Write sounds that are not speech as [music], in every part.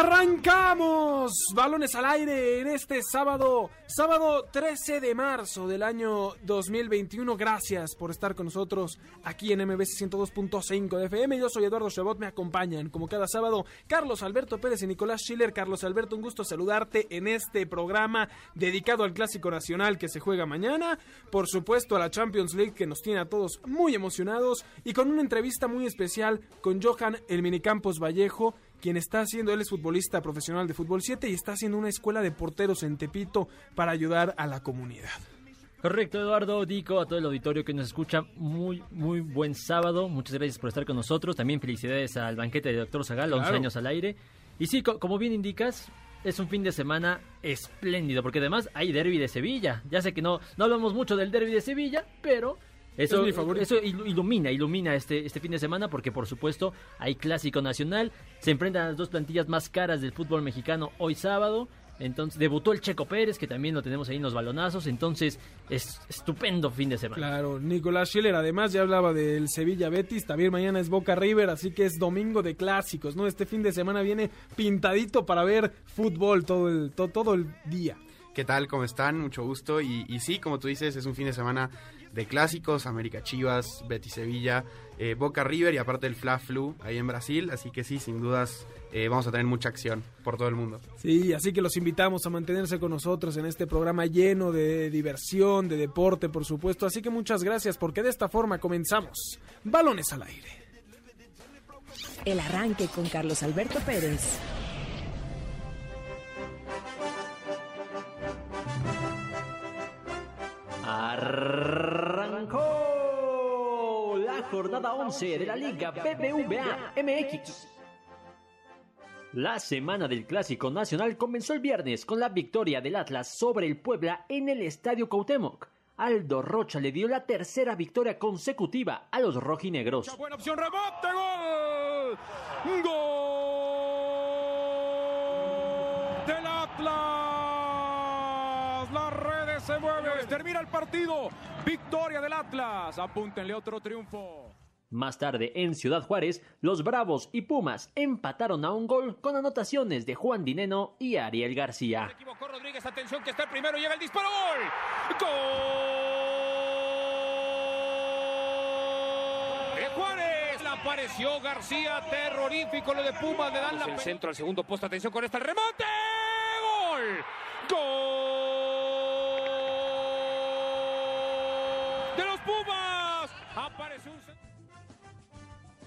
Arrancamos balones al aire en este sábado, sábado 13 de marzo del año 2021. Gracias por estar con nosotros aquí en MBC 102.5 de FM. Yo soy Eduardo Chabot, me acompañan como cada sábado Carlos Alberto Pérez y Nicolás Schiller. Carlos Alberto, un gusto saludarte en este programa dedicado al Clásico Nacional que se juega mañana. Por supuesto a la Champions League que nos tiene a todos muy emocionados y con una entrevista muy especial con Johan El Minicampos Vallejo quien está haciendo, él es futbolista profesional de Fútbol 7 y está haciendo una escuela de porteros en Tepito para ayudar a la comunidad. Correcto, Eduardo, Dico, a todo el auditorio que nos escucha, muy, muy buen sábado. Muchas gracias por estar con nosotros. También felicidades al banquete de Doctor Zagal, 11 años al aire. Y sí, como bien indicas, es un fin de semana espléndido, porque además hay derby de Sevilla. Ya sé que no, no hablamos mucho del derby de Sevilla, pero eso, eso ilumina, ilumina este, este fin de semana porque por supuesto hay clásico nacional, se enfrentan las dos plantillas más caras del fútbol mexicano hoy sábado. Entonces debutó el Checo Pérez, que también lo tenemos ahí en los balonazos. Entonces es estupendo fin de semana. Claro, Nicolás Schiller además ya hablaba del Sevilla Betis. También mañana es Boca River, así que es domingo de clásicos, ¿no? Este fin de semana viene pintadito para ver fútbol todo el, todo el día. ¿Qué tal? ¿Cómo están? Mucho gusto. Y, y sí, como tú dices, es un fin de semana de clásicos, América Chivas, Betis Sevilla, eh, Boca River y aparte el Fla Flu ahí en Brasil, así que sí, sin dudas eh, vamos a tener mucha acción por todo el mundo. Sí, así que los invitamos a mantenerse con nosotros en este programa lleno de diversión, de deporte, por supuesto, así que muchas gracias porque de esta forma comenzamos. Balones al aire. El arranque con Carlos Alberto Pérez. Arrancó la jornada 11 de la Liga BBVA MX. La semana del Clásico Nacional comenzó el viernes con la victoria del Atlas sobre el Puebla en el Estadio Cuauhtémoc. Aldo Rocha le dio la tercera victoria consecutiva a los rojinegros. Buena opción, rebote, gol. Gol del Atlas. La red se mueve. Termina el partido. Victoria del Atlas. Apúntenle otro triunfo. Más tarde, en Ciudad Juárez, los Bravos y Pumas empataron a un gol con anotaciones de Juan Dineno y Ariel García. Se equivocó Rodríguez, atención que está el primero, llega el disparo, gol. ¡Gol! De Juárez, la apareció García, terrorífico lo de Pumas, le dan la... El centro al segundo posto, atención con esta, el remate, gol. ¡Gol!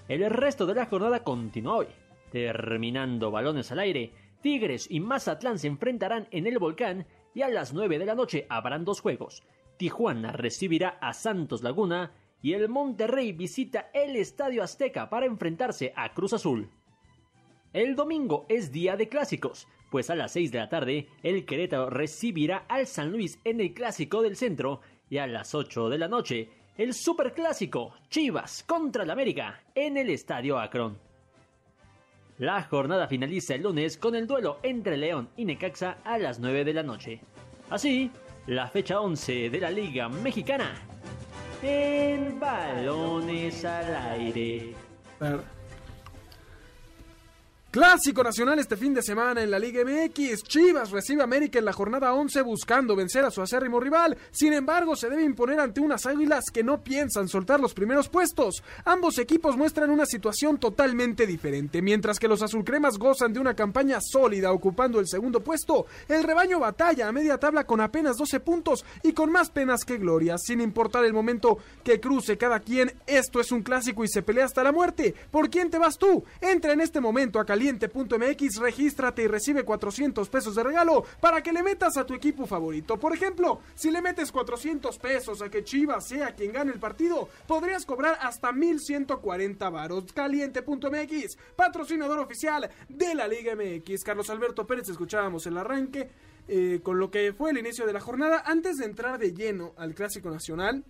El resto de la jornada continúa hoy. Terminando balones al aire, Tigres y Mazatlán se enfrentarán en el volcán y a las 9 de la noche habrán dos juegos. Tijuana recibirá a Santos Laguna y el Monterrey visita el Estadio Azteca para enfrentarse a Cruz Azul. El domingo es día de clásicos, pues a las 6 de la tarde el Querétaro recibirá al San Luis en el Clásico del Centro y a las 8 de la noche el superclásico Chivas contra el América en el Estadio Akron. La jornada finaliza el lunes con el duelo entre León y Necaxa a las 9 de la noche. Así, la fecha 11 de la Liga Mexicana. En balones al aire. Clásico nacional este fin de semana en la Liga MX. Chivas recibe a América en la jornada 11 buscando vencer a su acérrimo rival. Sin embargo, se debe imponer ante unas águilas que no piensan soltar los primeros puestos. Ambos equipos muestran una situación totalmente diferente. Mientras que los azulcremas gozan de una campaña sólida ocupando el segundo puesto, el rebaño batalla a media tabla con apenas 12 puntos y con más penas que glorias. Sin importar el momento que cruce cada quien, esto es un clásico y se pelea hasta la muerte. ¿Por quién te vas tú? Entra en este momento a Cali caliente.mx, regístrate y recibe 400 pesos de regalo para que le metas a tu equipo favorito. Por ejemplo, si le metes 400 pesos a que Chivas sea quien gane el partido, podrías cobrar hasta 1140 varos. Caliente.mx, patrocinador oficial de la Liga MX. Carlos Alberto Pérez, escuchábamos el arranque eh, con lo que fue el inicio de la jornada. Antes de entrar de lleno al Clásico Nacional,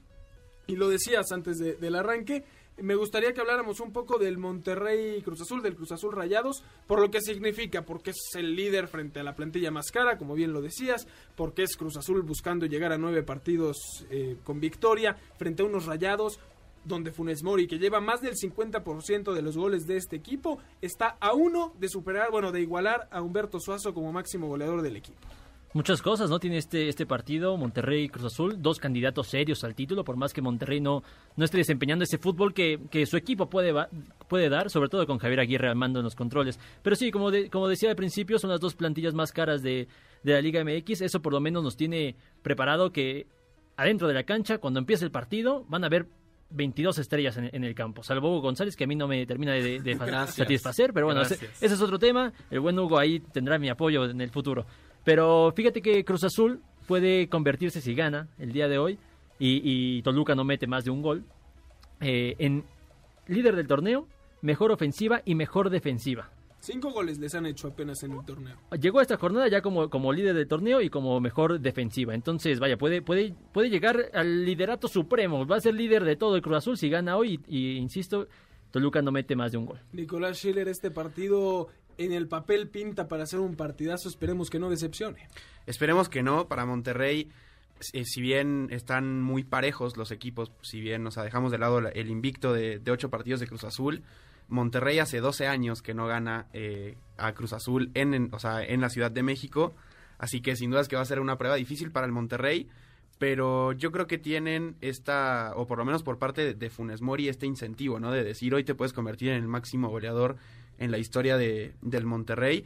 y lo decías antes de- del arranque, me gustaría que habláramos un poco del Monterrey Cruz Azul, del Cruz Azul Rayados, por lo que significa, porque es el líder frente a la plantilla más cara, como bien lo decías, porque es Cruz Azul buscando llegar a nueve partidos eh, con victoria frente a unos Rayados, donde Funes Mori, que lleva más del 50% de los goles de este equipo, está a uno de superar, bueno, de igualar a Humberto Suazo como máximo goleador del equipo. Muchas cosas, ¿no? Tiene este, este partido, Monterrey y Cruz Azul, dos candidatos serios al título, por más que Monterrey no, no esté desempeñando ese fútbol que, que su equipo puede, va- puede dar, sobre todo con Javier Aguirre al mando en los controles. Pero sí, como, de- como decía al principio, son las dos plantillas más caras de, de la Liga MX. Eso por lo menos nos tiene preparado que adentro de la cancha, cuando empiece el partido, van a haber 22 estrellas en, en el campo, salvo Hugo González, que a mí no me termina de, [laughs] satisfacer, pero bueno, ese es otro tema. El buen Hugo ahí tendrá mi apoyo en el futuro. Pero fíjate que Cruz Azul puede convertirse si gana el día de hoy y, y Toluca no mete más de un gol eh, en líder del torneo, mejor ofensiva y mejor defensiva. Cinco goles les han hecho apenas en el torneo. Llegó a esta jornada ya como, como líder del torneo y como mejor defensiva. Entonces, vaya, puede, puede, puede llegar al liderato supremo. Va a ser líder de todo el Cruz Azul si gana hoy. Y, y, insisto, Toluca no mete más de un gol. Nicolás Schiller, este partido en el papel pinta para hacer un partidazo, esperemos que no decepcione. Esperemos que no, para Monterrey, si bien están muy parejos los equipos, si bien nos dejamos de lado la- el invicto de, ocho partidos de Cruz Azul, Monterrey hace 12 años que no gana eh, a Cruz Azul en, o sea, en la Ciudad de México, así que sin dudas que va a ser una prueba difícil para el Monterrey, pero yo creo que tienen esta, o por lo menos por parte de, de Funes Mori, este incentivo, ¿no? De decir, hoy te puedes convertir en el máximo goleador en la historia de, del Monterrey.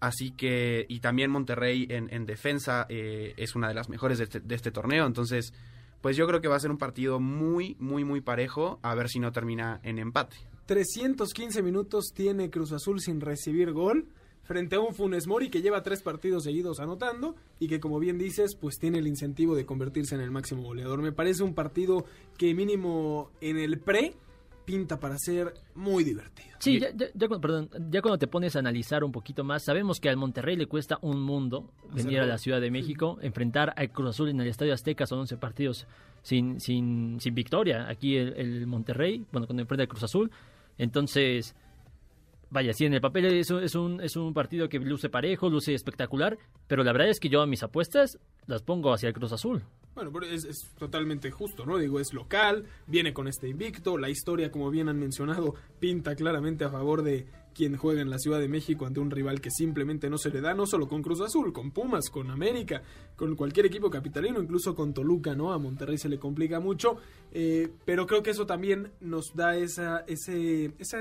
Así que, y también Monterrey en, en defensa eh, es una de las mejores de este, de este torneo. Entonces, pues yo creo que va a ser un partido muy, muy, muy parejo. A ver si no termina en empate. 315 minutos tiene Cruz Azul sin recibir gol frente a un Funes Mori que lleva tres partidos seguidos anotando y que como bien dices pues tiene el incentivo de convertirse en el máximo goleador. Me parece un partido que mínimo en el pre pinta para ser muy divertido. Sí, ya, ya- ya cuando, perdón, ya cuando te pones a analizar un poquito más, sabemos que al Monterrey le cuesta un mundo venir a la Ciudad de México, enfrentar al Cruz Azul en el Estadio Azteca, son 11 partidos sin, sin, sin victoria. Aquí el, el Monterrey, bueno, cuando enfrenta al Cruz Azul, entonces, vaya, sí, en el papel es, un- es, un, es un partido que luce parejo, luce espectacular, pero la verdad es que yo a mis apuestas las pongo hacia el Cruz Azul. Bueno, pero es, es totalmente justo, ¿no? Digo, es local, viene con este invicto, la historia, como bien han mencionado, pinta claramente a favor de quien juega en la Ciudad de México ante un rival que simplemente no se le da, no solo con Cruz Azul, con Pumas, con América, con cualquier equipo capitalino, incluso con Toluca, ¿no? A Monterrey se le complica mucho, eh, pero creo que eso también nos da esa, ese, esa,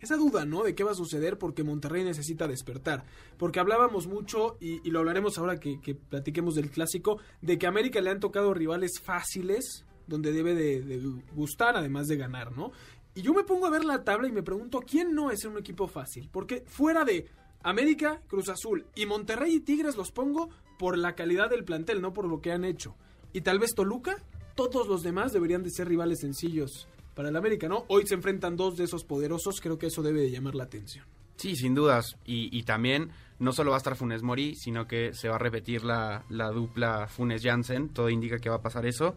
esa duda, ¿no? De qué va a suceder porque Monterrey necesita despertar. Porque hablábamos mucho, y, y lo hablaremos ahora que, que platiquemos del clásico, de que a América le han tocado rivales fáciles, donde debe de, de gustar, además de ganar, ¿no? Y yo me pongo a ver la tabla y me pregunto, ¿quién no es un equipo fácil? Porque fuera de América, Cruz Azul y Monterrey y Tigres los pongo por la calidad del plantel, no por lo que han hecho. Y tal vez Toluca, todos los demás deberían de ser rivales sencillos para el América, ¿no? Hoy se enfrentan dos de esos poderosos, creo que eso debe de llamar la atención. Sí, sin dudas. Y, y también no solo va a estar Funes Mori, sino que se va a repetir la, la dupla Funes Jansen. Todo indica que va a pasar eso.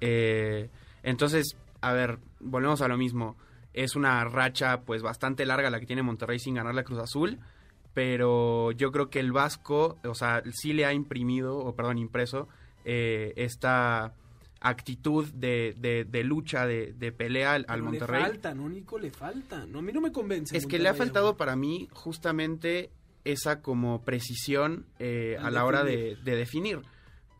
Eh, entonces, a ver, volvemos a lo mismo. Es una racha pues bastante larga la que tiene Monterrey sin ganar la Cruz Azul. Pero yo creo que el Vasco, o sea, sí le ha imprimido, o perdón, impreso, eh, esta actitud de, de- de lucha, de, de pelea al, Monterrey. Le falta, ¿no, Nico? Le falta. No, a mí no me convence. Es que le ha faltado para mí justamente esa como precisión eh, a la hora de definir.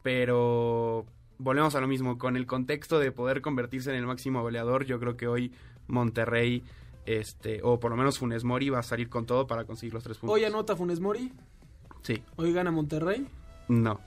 Pero volvemos a lo mismo, con el contexto de poder convertirse en el máximo goleador, yo creo que hoy Monterrey, este, o por lo menos Funes Mori va a salir con todo para conseguir los tres puntos. Hoy anota Funes Mori, Sí, hoy gana Monterrey, no,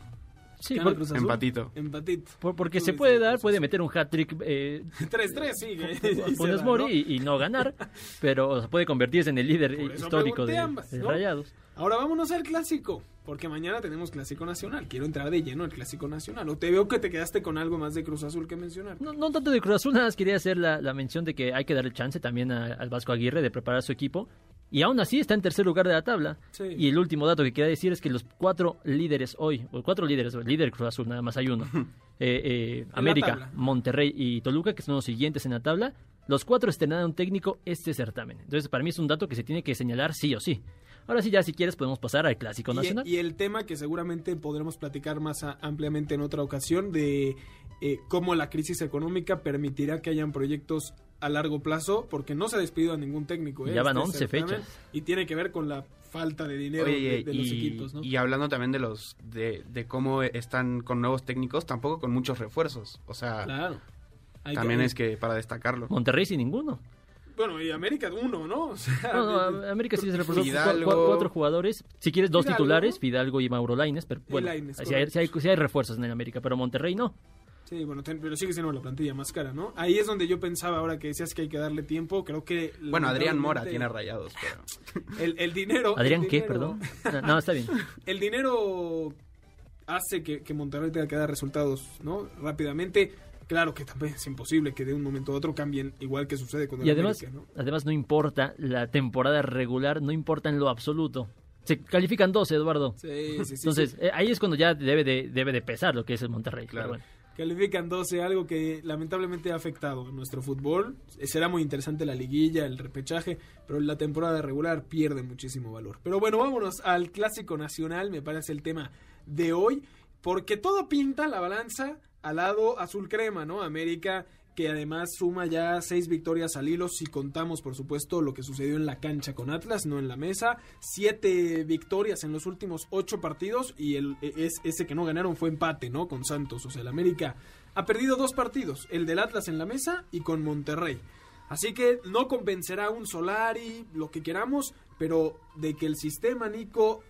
Sí, gana por- Cruz Azul. empatito. Empatito. por- porque se puede dar, puede meter un hat-trick eh, [laughs] 3-3, sí. a [laughs] Funes Mori y, y no ganar, pero o sea, puede convertirse en el líder histórico de, ambas, de ¿no? Rayados. Ahora vámonos al clásico, porque mañana tenemos clásico nacional. Quiero entrar de lleno al clásico nacional. O te veo que te quedaste con algo más de Cruz Azul que mencionar. No, no tanto de Cruz Azul, nada más quería hacer la, la mención de que hay que darle chance también a- al Vasco Aguirre de preparar su equipo Y aún así está en tercer lugar de la tabla. Sí. Y el último dato que quería decir es que los cuatro líderes hoy, o cuatro líderes, el líder Cruz Azul nada más hay uno, [laughs] eh, eh, América. Monterrey y Toluca, que son los siguientes en la tabla, los cuatro estrenaron técnico este certamen. Entonces para mí es un dato que se tiene que señalar sí o sí. Ahora sí, ya si quieres podemos pasar al Clásico Y, Nacional. y el tema que seguramente podremos platicar más a- ampliamente en otra ocasión de eh, cómo la crisis económica permitirá que hayan proyectos a largo plazo, porque no se ha despedido a ningún técnico. ¿eh? Ya van Este 11 certamen, fechas. Y tiene que ver con la falta de dinero Oye, de, de los y, equipos, ¿no? y hablando también de los de, de cómo están con nuevos técnicos, tampoco con muchos refuerzos. O sea, Claro. Hay también que- es que para destacarlo. Monterrey sin ninguno. Bueno, y América uno, ¿no? O sea, No, América sí se reforzó cu- Fidalgo. cu- cuatro jugadores. Si quieres dos Fidalgo. titulares, Fidalgo y Mauro Laines. Pero bueno, Lainez, sí hay, sí hay- refuerzos en el América, pero Monterrey no. Sí, bueno, ten- pero sigue siendo la plantilla más cara, ¿no? Ahí es donde yo pensaba ahora que decías que hay que darle tiempo. Creo que. Bueno, Adrián Mora tiene rayados, pero... [laughs] El, el dinero. ¿Adrián el qué, dinero- perdón? No, no, está bien. [laughs] El dinero hace que, que Monterrey tenga que dar resultados, ¿no? Rápidamente. Claro que también es imposible que de un momento a otro cambien, igual que sucede con el Y además, América, ¿no? además no importa la temporada regular, no importa en lo absoluto. Se califican 12, Eduardo. Sí, sí, sí. Entonces, sí. eh, ahí es cuando ya debe de, debe de pesar lo que es el Monterrey. Claro. Bueno. Califican 12, algo que lamentablemente ha afectado a nuestro fútbol. Eh, Será muy interesante la liguilla, el repechaje, pero la temporada regular pierde muchísimo valor. Pero bueno, vámonos al clásico nacional, me parece el tema de hoy, porque todo pinta la balanza al lado azul crema, ¿no? América que además suma ya seis victorias al hilo si contamos por supuesto lo que sucedió en la cancha con Atlas, no en la mesa, siete victorias en los últimos ocho partidos y el es, ese que no ganaron fue empate, ¿no? Con Santos, o sea, el América ha perdido dos partidos, el del Atlas en la mesa y con Monterrey. Así que no convencerá un Solari, lo que queramos, pero de que el sistema Nico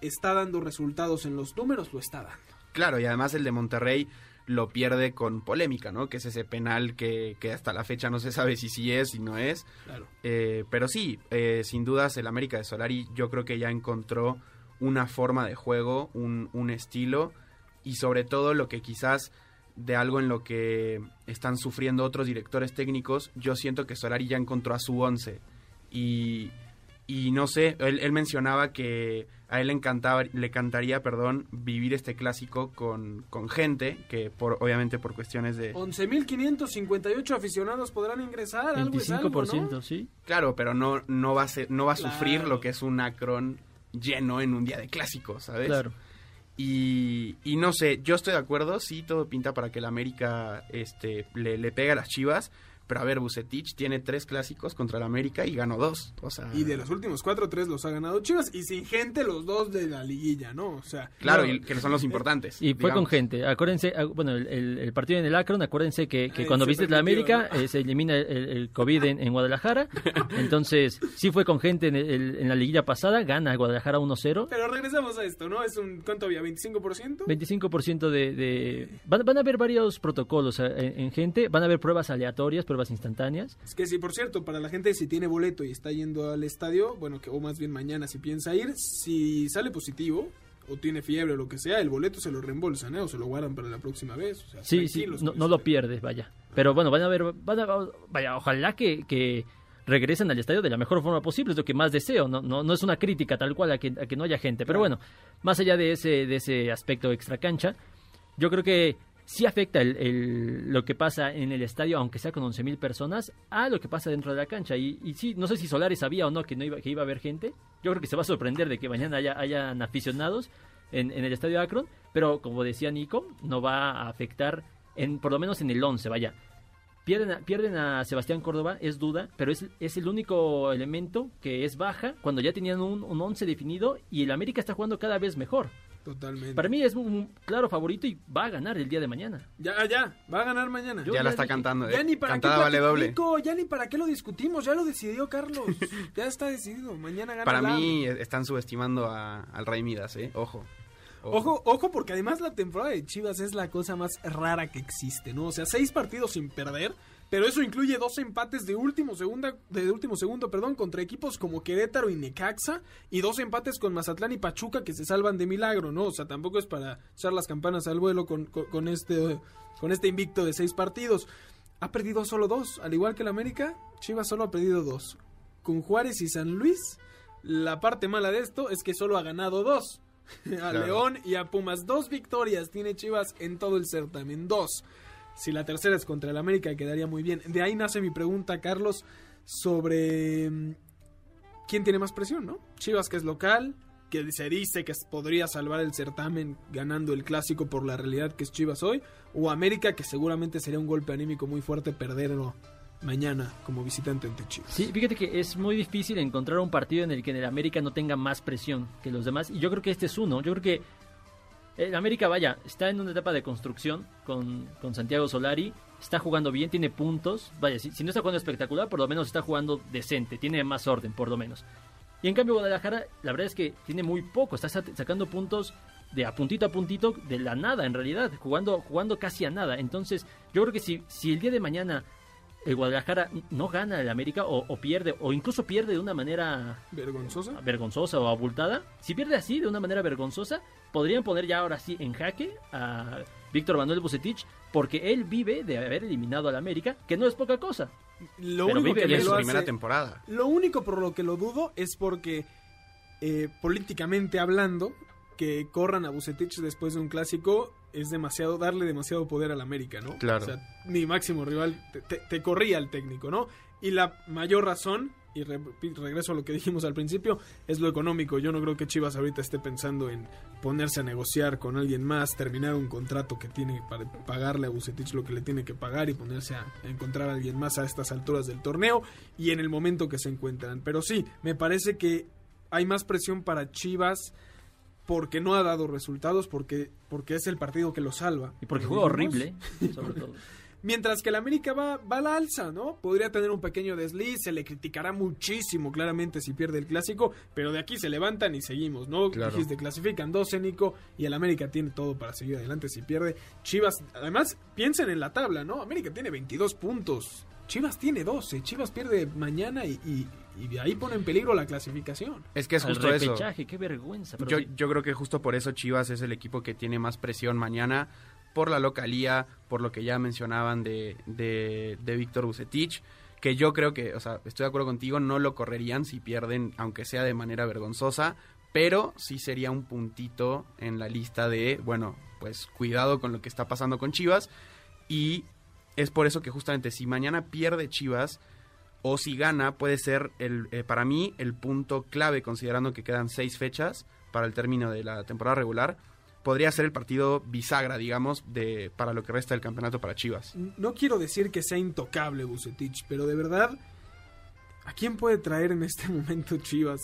está dando resultados en los números, lo está dando. Claro, y además el de Monterrey lo pierde con polémica, ¿no? Que es ese penal que, que hasta la fecha no se sabe si sí es, si no es. Claro. Eh, pero sí, eh, sin dudas el América de Solari yo creo que ya encontró una forma de juego, un, un estilo y sobre todo lo que quizás de algo en lo que están sufriendo otros directores técnicos, yo siento que Solari ya encontró a su once y, y no sé, él, él mencionaba que a él le encantaba, le encantaría, perdón, vivir este clásico con, con gente que por obviamente por cuestiones de 11.558 aficionados podrán ingresar, algo es algo, 25%, ¿no? sí. Claro, pero no, no va a ser, no va a sufrir lo que es un Akron lleno en un día de clásico, ¿sabes? Claro. Y, y no sé, yo estoy de acuerdo, sí, todo pinta para que el América este, le, le pegue a las chivas. Pero a ver, Bucetich tiene tres clásicos contra el América y ganó dos. O sea, Y de los últimos cuatro, tres los ha ganado Chivas. Y sin gente, los dos de la liguilla, ¿no? O sea, claro, y que son los importantes. Y fue con gente. Acuérdense, ah, bueno, el, el- el partido en el Akron, acuérdense que, que Ay, cuando se visites la América eh, se elimina el, el COVID en, en Guadalajara. Entonces, sí fue con gente en, el- en la liguilla pasada, gana Guadalajara 1-0. Pero regresamos a esto, ¿no? Es un, ¿cuánto había? ¿25%? 25% de... de- Van, van a haber varios protocolos eh, en, en gente, van a haber pruebas aleatorias, pruebas instantáneas. Es que sí, por cierto, para la gente si tiene boleto y está yendo al estadio, bueno, que o más bien mañana si piensa ir, si sale positivo o tiene fiebre o lo que sea, el boleto se lo reembolsan, ¿eh? O se lo guardan para la próxima vez. O sea, Sí, sí, tranquilos no, lo pierdes, vaya. Pero bueno, van a ver, van a, vaya, ojalá que, que regresen al estadio de la mejor forma posible, es lo que más deseo, no, no, no es una crítica tal cual a que, a que no haya gente, pero Claro. bueno, más allá de ese, de ese aspecto extra cancha, yo creo que sí afecta el, lo que pasa en el estadio, aunque sea con 11.000 personas, a lo que pasa dentro de la cancha. Y, y sí, no sé si Solari sabía o no que, no iba, que iba a haber gente. Yo creo que se va a sorprender de que mañana haya, hayan aficionados en, en el estadio Akron, pero como decía Nico, no va a afectar, en, por lo menos en el 11, vaya. Pierden a, pierden a Sebastián Córdoba, es duda, pero es, es el único elemento que es baja cuando ya tenían un, un 11 definido y el América está jugando cada vez mejor. Totalmente. Para mí es un claro favorito y va a ganar el día de mañana. Ya, ya, va a ganar mañana. Yo Ya ya la está dije- cantando, ¿eh? Ya ni para Cantada qué vale doble. Nico, ya ni para qué lo discutimos, ya lo decidió Carlos. [laughs] ya está decidido, mañana gana Para mí están subestimando a- al Rey Midas, ¿eh? Ojo. Ojo, ojo, porque además la temporada de Chivas es la cosa más rara que existe, ¿no? O sea, seis partidos sin perder, pero eso incluye dos empates de último segunda, de último segundo, perdón, contra equipos como Querétaro y Necaxa, y dos empates con Mazatlán y Pachuca que se salvan de milagro, ¿no? O sea, tampoco es para echar las campanas al vuelo con, con, con este con este invicto de seis partidos. Ha perdido solo dos, al igual que el América, Chivas solo ha perdido dos. con Juárez y San Luis. La parte mala de esto es que solo ha ganado dos. [laughs] A León y a Pumas. Dos victorias tiene Chivas en todo el certamen. Dos. Si la tercera es contra el América, quedaría muy bien. De ahí nace mi pregunta, Carlos, sobre mm, quién tiene más presión, ¿no? Chivas, que es local, que se dice que podría salvar el certamen ganando el clásico por la realidad que es Chivas hoy, o América, que seguramente sería un golpe anímico muy fuerte perderlo mañana como visitante ante Chivas. Sí, fíjate que es muy difícil encontrar un partido en el que en el América no tenga más presión que los demás, y yo creo que este es uno. Yo creo que el América, vaya, está en una etapa de construcción con, con Santiago Solari, está jugando bien, tiene puntos, vaya, si, si no está jugando espectacular, por lo menos está jugando decente, tiene más orden, por lo menos. Y en cambio Guadalajara, la verdad es que tiene muy poco, está sacando puntos de a puntito a puntito de la nada en realidad, jugando, jugando casi a nada. Entonces, yo creo que si, si el día de mañana el Guadalajara no gana el América o, pierde, o incluso pierde de una manera vergonzosa. vergonzosa o abultada, si pierde así de una manera vergonzosa, podrían poner ya ahora sí en jaque a Víctor Manuel Bucetich, porque él vive de haber eliminado al América, que no es poca cosa. Lo único que su primera temporada. Lo único por lo que lo dudo es porque eh, políticamente hablando, que corran a Bucetich después de un clásico es demasiado, darle demasiado poder al América, ¿no? Claro. O sea, mi máximo rival te, corría al técnico, ¿no? Y la mayor razón, y regreso a lo que dijimos al principio, es lo económico. Yo no creo que Chivas ahorita esté pensando en ponerse a negociar con alguien más, terminar un contrato que tiene para pagarle a Bucetich lo que le tiene que pagar y ponerse a encontrar a alguien más a estas alturas del torneo y en el momento que se encuentran. Pero sí, me parece que hay más presión para Chivas porque no ha dado resultados, porque, porque es el partido que lo salva. Y porque juega horrible, sobre todo. [laughs] Mientras que el América va, va a la alza, ¿no? Podría tener un pequeño desliz, se le criticará muchísimo claramente si pierde el clásico, pero de aquí se levantan y seguimos, ¿no? Claro. Dijiste, clasifican dos, Nico, y el América tiene todo para seguir adelante si pierde. Chivas, además, piensen en la tabla, ¿no? América tiene 22 puntos, Chivas tiene 12, Chivas pierde mañana y, y, de ahí pone en peligro la clasificación. Es que es justo eso. Qué vergüenza. yo, yo creo que justo por eso Chivas es el equipo que tiene más presión mañana, por la localía, por lo que ya mencionaban de, de, de Víctor Bucetich que yo creo que, o sea, estoy de acuerdo contigo, no lo correrían si pierden, aunque sea de manera vergonzosa, pero sí sería un puntito en la lista de, bueno, pues cuidado con lo que está pasando con Chivas y es por eso que justamente si mañana pierde Chivas o si gana, puede ser el, eh, para mí el punto clave, considerando que quedan seis fechas para el término de la temporada regular. Podría ser el partido bisagra, digamos, de para lo que resta del campeonato para Chivas. No quiero decir que sea intocable Bucetich, pero de verdad, ¿a quién puede traer en este [laughs] momento Chivas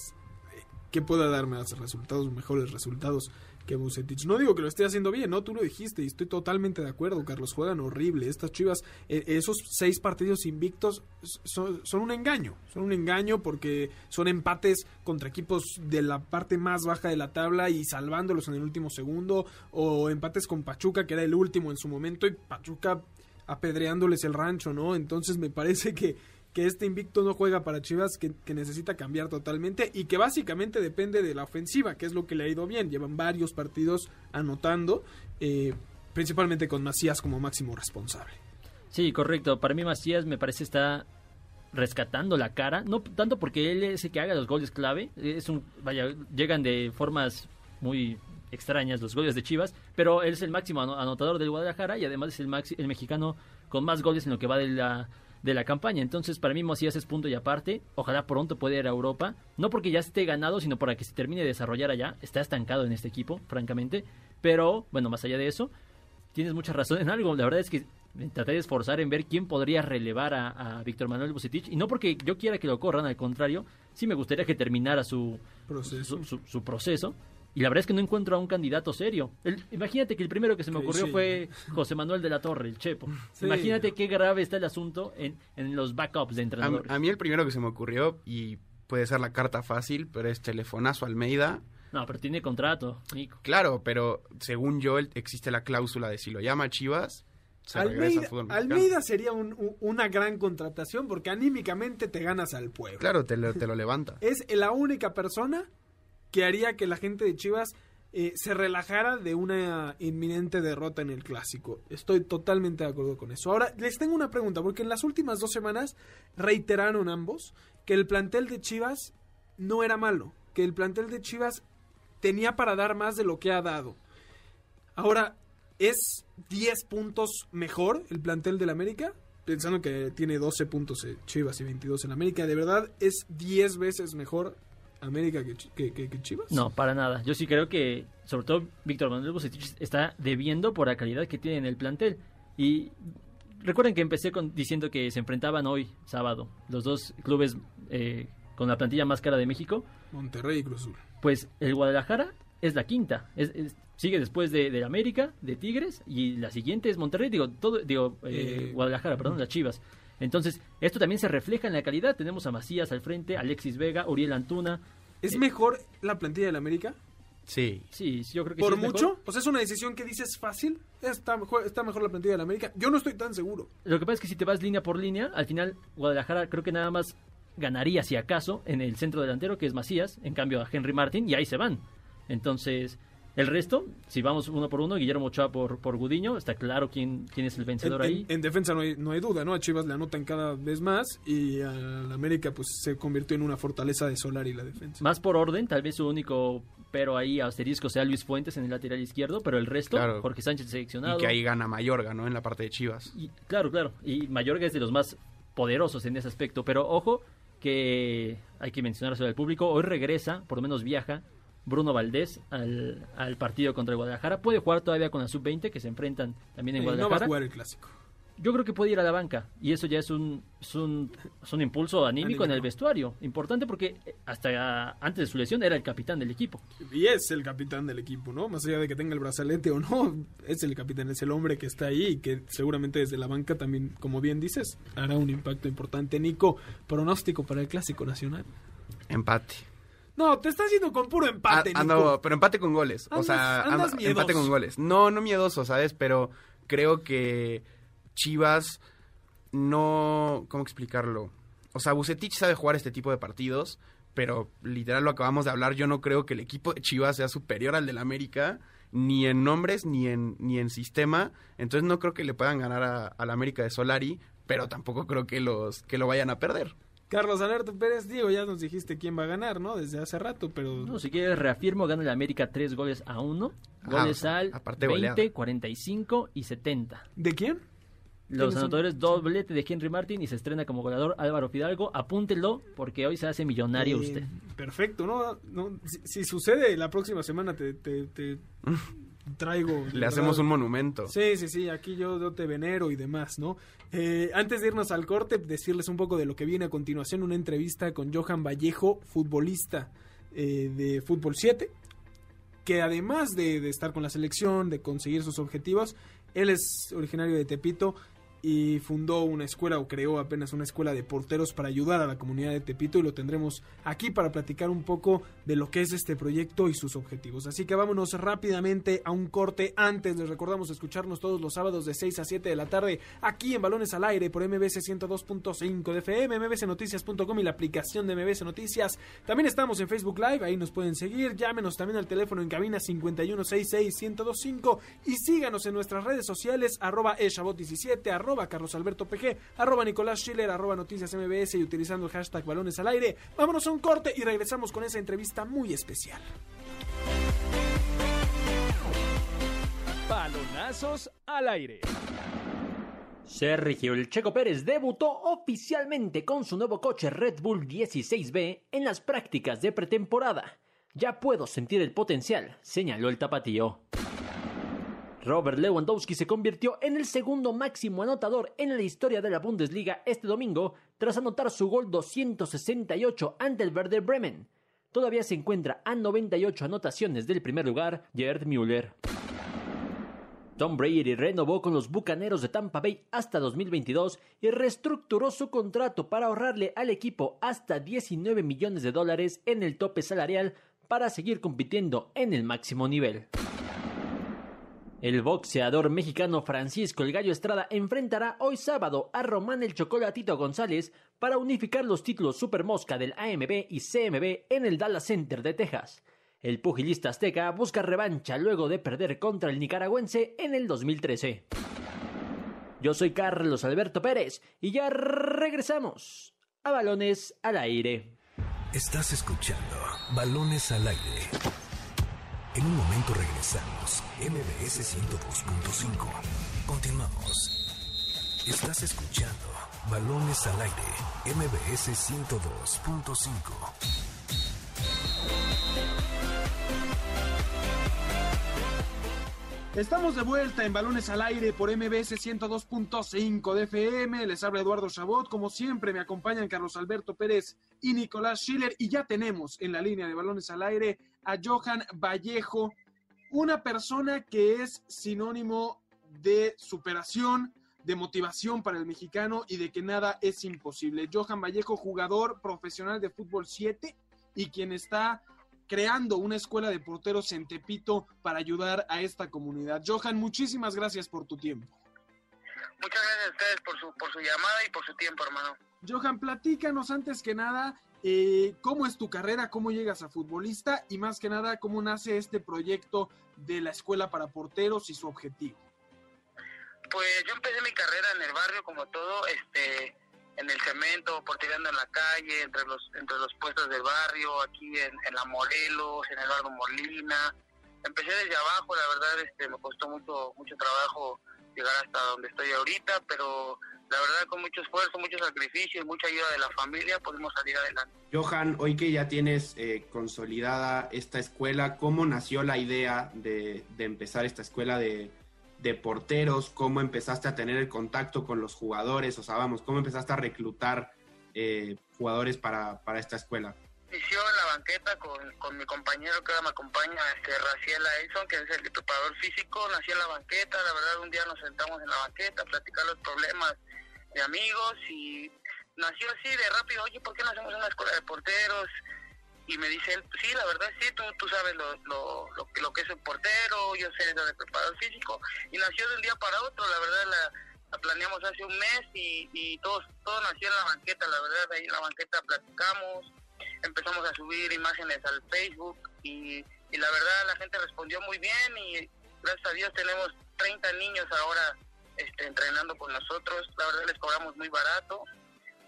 que pueda dar más resultados, mejores resultados? Que. No digo que lo esté haciendo bien, no, tú lo dijiste y estoy totalmente de acuerdo, Carlos, juegan horrible. Estas Chivas, eh, esos seis partidos invictos son, un engaño, son un engaño porque son empates contra equipos de la parte más baja de la tabla y salvándolos en el último segundo, o empates con Pachuca, que era el último en su momento, y Pachuca apedreándoles el rancho, ¿no? Entonces me parece que que este invicto no juega para Chivas, que, necesita cambiar totalmente y que básicamente depende de la ofensiva, que es lo que le ha ido bien. Llevan varios partidos anotando, eh, principalmente con Macías como máximo responsable. Sí, correcto. Para mí Macías me parece está rescatando la cara, no tanto porque él es el que haga los goles clave, es un vaya, llegan de formas muy extrañas los goles de Chivas, pero él es el máximo anotador del Guadalajara y además es el, el mexicano con más goles en lo que va de la de la campaña. Entonces, para mí Macías es punto y aparte. Ojalá pronto pueda ir a Europa. No porque ya esté ganado, sino para que se termine de desarrollar allá. Está estancado en este equipo, francamente. Pero, bueno, más allá de eso, tienes mucha razón en algo. La verdad es que traté de esforzar en ver quién podría relevar a, Víctor Manuel Bucetich. Y no porque yo quiera que lo corran, al contrario, sí me gustaría que terminara su su proceso y la verdad es que no encuentro a un candidato serio. imagínate que el primero que se me ocurrió fue José Manuel de la Torre, el Chepo. Imagínate qué grave está el asunto en, en los backups de entrenadores. A, mí el primero que se me ocurrió, y puede ser la carta fácil, pero es telefonazo Almeida. No, pero tiene contrato, Nico. Claro, pero según yo existe la cláusula de si lo llama Chivas, Almeida, Almeida, sería una gran contratación porque anímicamente te ganas al pueblo. Claro, te lo, te lo levanta. es la única persona que haría que la gente de Chivas eh, se relajara de una inminente derrota en el clásico. Estoy totalmente de acuerdo con eso. Ahora, les tengo una pregunta, porque en las últimas dos semanas reiteraron ambos que el plantel de Chivas no era malo, que el plantel de Chivas tenía para dar más de lo que ha dado. Ahora, ¿es 10 puntos mejor el plantel del América? Pensando que tiene 12 puntos eh, Chivas y 22 en América, ¿de verdad es 10 veces mejor América que, que- que- que Chivas? No, para nada. Yo sí creo que, sobre todo, Víctor Manuel Bucetich está debiendo por la calidad que tiene en el plantel. Y recuerden que empecé con, diciendo que se enfrentaban hoy, sábado, los dos clubes eh, con la plantilla más cara de México. Monterrey y Cruz Azul. Pues el Guadalajara es la quinta. Es, es- sigue después de, de América, de Tigres, y la siguiente es Monterrey, digo, todo, digo eh, Eh, Guadalajara, perdón, las Chivas. Entonces, esto también se refleja en la calidad. Tenemos a Macías al frente, Alexis Vega, Uriel Antuna. ¿Es Eh, mejor la plantilla del América? Sí. Sí, yo creo que ¿Por sí es mejor. mucho? O sea, es una decisión que dices fácil. Está mejor, está mejor la plantilla del América. Yo no estoy tan seguro. Lo que pasa es que si te vas línea por línea, al final Guadalajara creo que nada más ganaría, si acaso, en el centro delantero, que es Macías, en cambio a Henry Martin, y ahí se van. Entonces, el resto, si vamos uno por uno, Guillermo Ochoa por, por Gudiño, está claro quién, quién es el En, vencedor en- ahí. en defensa no hay, no hay duda, ¿no? A Chivas le anotan cada vez más y al América pues se convirtió en una fortaleza de Solari la defensa. Más por orden, tal vez su único pero ahí asterisco sea Luis Fuentes en el lateral izquierdo, pero el resto, Claro. Jorge Sánchez seleccionado. Y que ahí gana Mayorga, ¿no? En la parte de Chivas. Y- claro, claro. Y Mayorga es de los más poderosos en ese aspecto. Pero ojo que hay que mencionar sobre el público. Hoy regresa, por lo menos viaja, Bruno Valdés al, al partido contra el Guadalajara. Puede jugar todavía con la sub-20 que se enfrentan también en Eh, no va a Guadalajara. jugar el clásico. Yo creo que puede ir a la banca. Y eso ya es un, es un, es un impulso anímico en el Anímico. vestuario. Importante porque hasta antes de su lesión era el capitán del equipo. Y es el capitán del equipo, ¿no? Más allá de que tenga el brazalete o no, es el capitán, es el hombre que está ahí y que seguramente desde la banca también, como bien dices, hará un impacto importante. Nico, pronóstico para el clásico nacional. Empate. No, te estás yendo con puro empate, Ah, Nico. ando- pero empate con goles. o sea, Andas- empate con goles. No, no miedoso, ¿sabes? Pero creo que Chivas no... ¿Cómo explicarlo? O sea, Bucetich sabe jugar este tipo de partidos, pero literal lo acabamos de hablar. Yo no creo que el equipo de Chivas sea superior al del América, ni en nombres, ni en, ni en sistema. Entonces no creo que le puedan ganar a- al América de Solari, pero tampoco creo que, los, que lo vayan a perder. Carlos Alberto Pérez, digo, ya nos dijiste quién va a ganar, ¿no? Desde hace rato, pero... No, si quieres, reafirmo, gana el América tres goles a uno. Ah, Goles o sea, al aparte 20, goleada. 45 y 70. ¿De quién? Los anotadores doblete de Henry Martin y se estrena como goleador Álvaro Fidalgo. Apúntelo porque hoy se hace millonario Eh, usted. Perfecto, ¿no? No, si, si sucede la próxima semana te, te- te [laughs] traigo... Le hacemos verdad. un monumento. Sí, sí, sí, aquí yo, yo te venero y demás, ¿no? Eh, antes de irnos al corte, decirles un poco de lo que viene a continuación, una entrevista con Johan Vallejo, futbolista eh, de Fútbol 7, que además de, de estar con la selección, de conseguir sus objetivos, él es originario de Tepito y fundó una escuela o creó apenas una escuela de porteros para ayudar a la comunidad de Tepito y lo tendremos aquí para platicar un poco de lo que es este proyecto y sus objetivos. Así que vámonos rápidamente a un corte. Antes les recordamos escucharnos todos los sábados de 6 a 7 de la tarde aquí en Balones al Aire por MBC 102.5 de FM, mbcnoticias.com y la aplicación de MBC Noticias. También estamos en Facebook Live, ahí nos pueden seguir. Llámenos también al teléfono en cabina 5166-1025 y síganos en nuestras redes sociales arroba eshabot17, arroba Carlos Alberto PG, arroba Nicolás Schiller, arroba Noticias MBS y utilizando el hashtag Balones al Aire. Vámonos a un corte y regresamos con esa entrevista muy especial. Balonazos al aire. Sergio El Checo Pérez debutó oficialmente con su nuevo coche Red Bull 16B en las prácticas de pretemporada. Ya puedo sentir el potencial, señaló el tapatío. Robert Lewandowski se convirtió en el segundo máximo anotador en la historia de la Bundesliga este domingo tras anotar su gol 268 ante el Werder Bremen. Todavía se encuentra a 98 anotaciones del primer lugar Gerd Müller. Tom Brady renovó con los Bucaneros de Tampa Bay hasta 2022 y reestructuró su contrato para ahorrarle al equipo hasta 19 millones de dólares en el tope salarial para seguir compitiendo en el máximo nivel. El boxeador mexicano Francisco El Gallo Estrada enfrentará hoy sábado a Román El Chocolatito González para unificar los títulos Super Mosca del AMB y CMB en el Dallas Center de Texas. El pugilista azteca busca revancha luego de perder contra el nicaragüense en el 2013. Yo soy Carlos Alberto Pérez y ya regresamos a Balones al Aire. Estás escuchando Balones al Aire. En un momento regresamos. MBS 102.5. Continuamos. Estás escuchando Balones al Aire. MBS 102.5. Estamos de vuelta en Balones al Aire por MBS 102.5 de FM. Les habla Eduardo Chabot. Como siempre, me acompañan Carlos Alberto Pérez y Nicolás Schiller. Y ya tenemos en la línea de Balones al Aire a Johan Vallejo, una persona que es sinónimo de superación, de motivación para el mexicano y de que nada es imposible. Johan Vallejo, jugador profesional de fútbol 7 y quien está creando una escuela de porteros en Tepito para ayudar a esta comunidad. Johan, muchísimas gracias por tu tiempo. Muchas gracias a ustedes por su, por su llamada y por su tiempo, hermano. Johan, platícanos antes que nada eh, cómo es tu carrera, cómo llegas a futbolista y más que nada cómo nace este proyecto de la escuela para porteros y su objetivo. Pues yo empecé mi carrera en el barrio como todo, este, en el cemento, portereando en la calle, entre los entre los puestos del barrio, aquí en, la Morelos, en el barrio Molina. Empecé desde abajo, la verdad este me costó mucho mucho trabajo llegar hasta donde estoy ahorita, pero la verdad con mucho esfuerzo, mucho sacrificio y mucha ayuda de la familia pudimos salir adelante. Johan, hoy que ya tienes eh, consolidada esta escuela, ¿cómo nació la idea de, de empezar esta escuela de, de porteros, cómo empezaste a tener el contacto con los jugadores, o sea, vamos, cómo empezaste a reclutar eh, jugadores para, para esta escuela. Inició en la banqueta con, con mi compañero que ahora me acompaña, este, Raciela Edson, que es el preparador físico, nació en la banqueta, la verdad un día nos sentamos en la banqueta a platicar los problemas de amigos y nació así de rápido, oye, ¿por qué no hacemos una escuela de porteros? y me dice él, sí, la verdad sí, tú, tú sabes lo, lo, lo, que es un portero, yo sé eso de preparador físico, y nació de un día para otro, la verdad la, planeamos hace un mes y, y todo, todo nació en la banqueta, la verdad, ahí en la banqueta platicamos, empezamos a subir imágenes al Facebook y, y la verdad la gente respondió muy bien y gracias a Dios tenemos 30 niños ahora este, entrenando con nosotros, la verdad les cobramos muy barato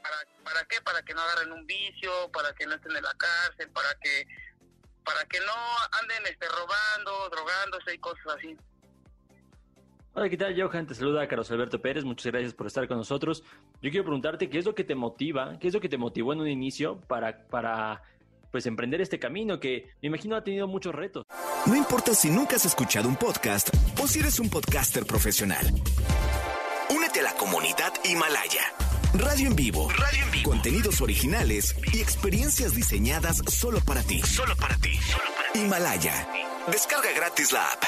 ¿Para, ¿Para qué? Para que no agarren un vicio, para que no estén en la cárcel, para que para que no anden este, robando, drogándose y cosas así. Hola, ¿qué tal, Johan? Te saluda Carlos Alberto Pérez. Muchas gracias por estar con nosotros. Yo quiero preguntarte qué es lo que te motiva, qué es lo que te motivó en un inicio para, para pues emprender este camino que me imagino ha tenido muchos retos. No importa si nunca has escuchado un podcast o si eres un podcaster profesional. Únete a la comunidad Himalaya. Radio en vivo. Radio en vivo. Contenidos originales y experiencias diseñadas solo para ti. Solo para ti. Himalaya. Descarga gratis la app.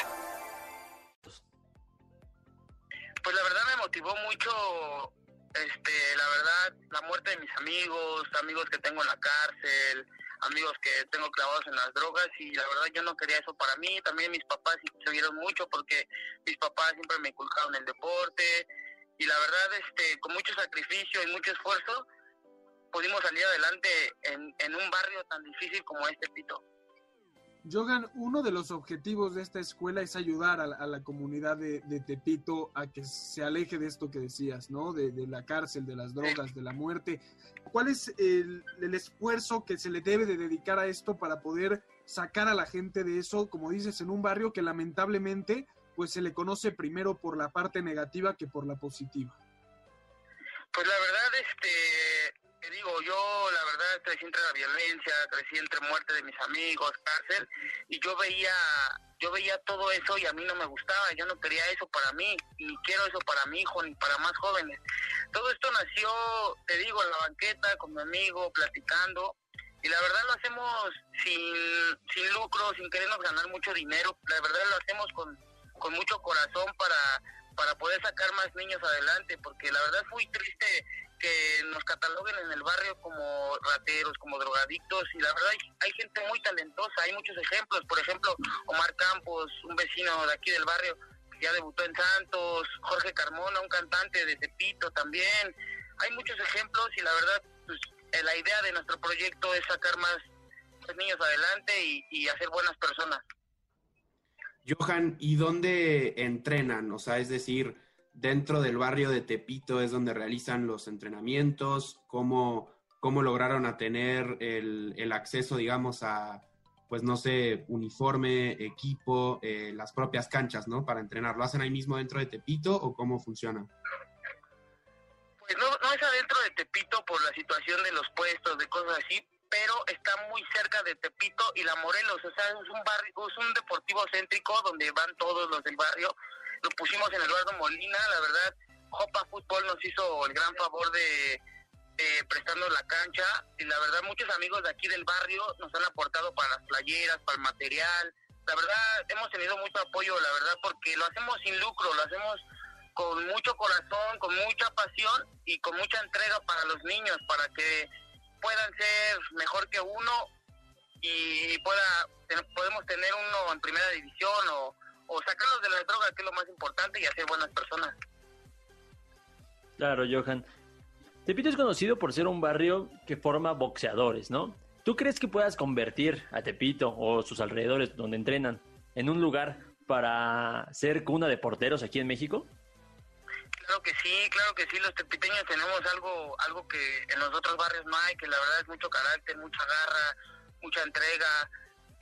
Pues la verdad me motivó mucho, este, la verdad, la muerte de mis amigos, amigos que tengo en la cárcel, amigos que tengo clavados en las drogas y la verdad yo no quería eso para mí. También mis papás se vieron mucho porque mis papás siempre me inculcaron el deporte y la verdad este con mucho sacrificio y mucho esfuerzo pudimos salir adelante en, en un barrio tan difícil como este Pito. Jogan, uno de los objetivos de esta escuela es ayudar a la, comunidad de, Tepito a que se aleje de esto que decías, ¿no? De, la cárcel, de las drogas, de la muerte. ¿Cuál es el, esfuerzo que se le debe de dedicar a esto para poder sacar a la gente de eso, como dices, en un barrio que lamentablemente pues se le conoce primero por la parte negativa que por la positiva. Pues la verdad, este, te digo, yo la crecí entre la violencia, crecí entre muerte de mis amigos, cárcel, y yo veía, yo veía todo eso y a mí no me gustaba, yo no quería eso para mí, ni quiero eso para mi hijo, ni para más jóvenes. Todo esto nació, te digo, en la banqueta, con mi amigo, platicando, y la verdad lo hacemos sin, sin lucro, sin querernos ganar mucho dinero, la verdad lo hacemos con con mucho corazón para, para poder sacar más niños adelante, porque la verdad es muy triste que nos cataloguen en el barrio como rateros, como drogadictos, y la verdad hay, gente muy talentosa, hay muchos ejemplos, por ejemplo, Omar Campos, un vecino de aquí del barrio, que ya debutó en Santos, Jorge Carmona, un cantante de Tepito también, hay muchos ejemplos y la verdad, pues, la idea de nuestro proyecto es sacar más niños adelante y hacer buenas personas. Johan, ¿y dónde entrenan? O sea, es decir, dentro del barrio de Tepito es donde realizan los entrenamientos, cómo, cómo lograron a tener el, el acceso, digamos, a, pues no sé, uniforme, equipo, eh, las propias canchas, ¿no? Para entrenar. ¿Lo hacen ahí mismo dentro de Tepito o cómo funciona? Pues no, no es adentro de Tepito por la situación de los puestos, de cosas así, pero está muy cerca de Tepito y la Morelos, o sea, es un barrio, es un deportivo céntrico donde van todos los del barrio. Lo pusimos en Eduardo Molina, la verdad, Jopa Fútbol nos hizo el gran favor de prestando la cancha y la verdad muchos amigos de aquí del barrio nos han aportado para las playeras, para el material. La verdad hemos tenido mucho apoyo, la verdad, porque lo hacemos sin lucro, lo hacemos con mucho corazón, con mucha pasión y con mucha entrega para los niños, para que puedan ser mejor que uno y pueda podemos tener uno en primera división o, o sacarlos de la droga, que es lo más importante, y hacer buenas personas. Claro, Johan. Tepito es conocido por ser un barrio que forma boxeadores, ¿no? ¿Tú crees que puedas convertir a Tepito o sus alrededores donde entrenan en un lugar para ser cuna de porteros aquí en México? Claro que sí, claro que sí, los tepiteños tenemos algo algo que en los otros barrios no hay, que la verdad es mucho carácter, mucha garra, mucha entrega.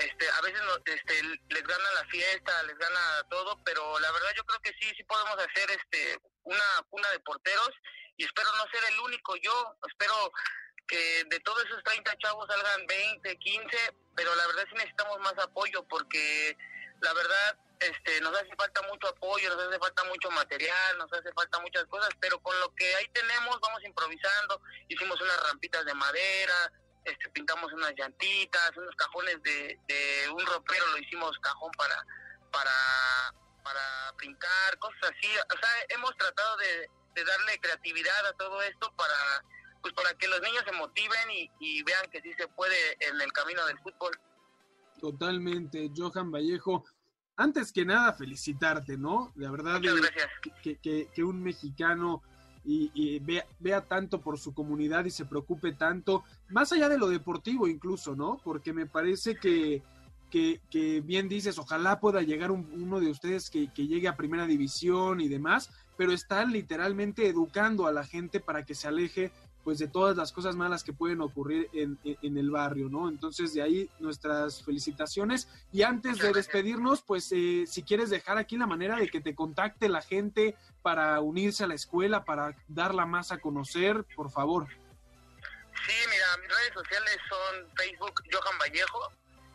Este, a veces este, les gana la fiesta, les gana todo, pero la verdad yo creo que sí, sí podemos hacer este una cuna de porteros y espero no ser el único. Yo, espero que de todos esos 30 chavos salgan 20, 15, pero la verdad sí necesitamos más apoyo porque la verdad este nos hace falta mucho apoyo, nos hace falta mucho material, nos hace falta muchas cosas, pero con lo que ahí tenemos vamos improvisando, hicimos unas rampitas de madera, este pintamos unas llantitas, unos cajones de, de un ropero lo hicimos cajón para para para brincar, cosas así, o sea, hemos tratado de, de darle creatividad a todo esto para pues para que los niños se motiven y, y vean que sí se puede en el camino del fútbol. Totalmente, Johan Vallejo. Antes que nada, felicitarte, ¿no? La verdad Muchas gracias. que, que, que un mexicano y, y vea, vea, tanto por su comunidad y se preocupe tanto, más allá de lo deportivo incluso, ¿no? Porque me parece que, que, que bien dices, ojalá pueda llegar un, uno de ustedes que, que, llegue a primera división y demás, pero están literalmente educando a la gente para que se aleje pues de todas las cosas malas que pueden ocurrir en, en, en, el barrio, ¿no? Entonces de ahí nuestras felicitaciones y antes de despedirnos, pues eh, si quieres dejar aquí la manera de que te contacte la gente para unirse a la escuela, para darla más a conocer, por favor. Sí, mira, mis redes sociales son Facebook Johan Vallejo,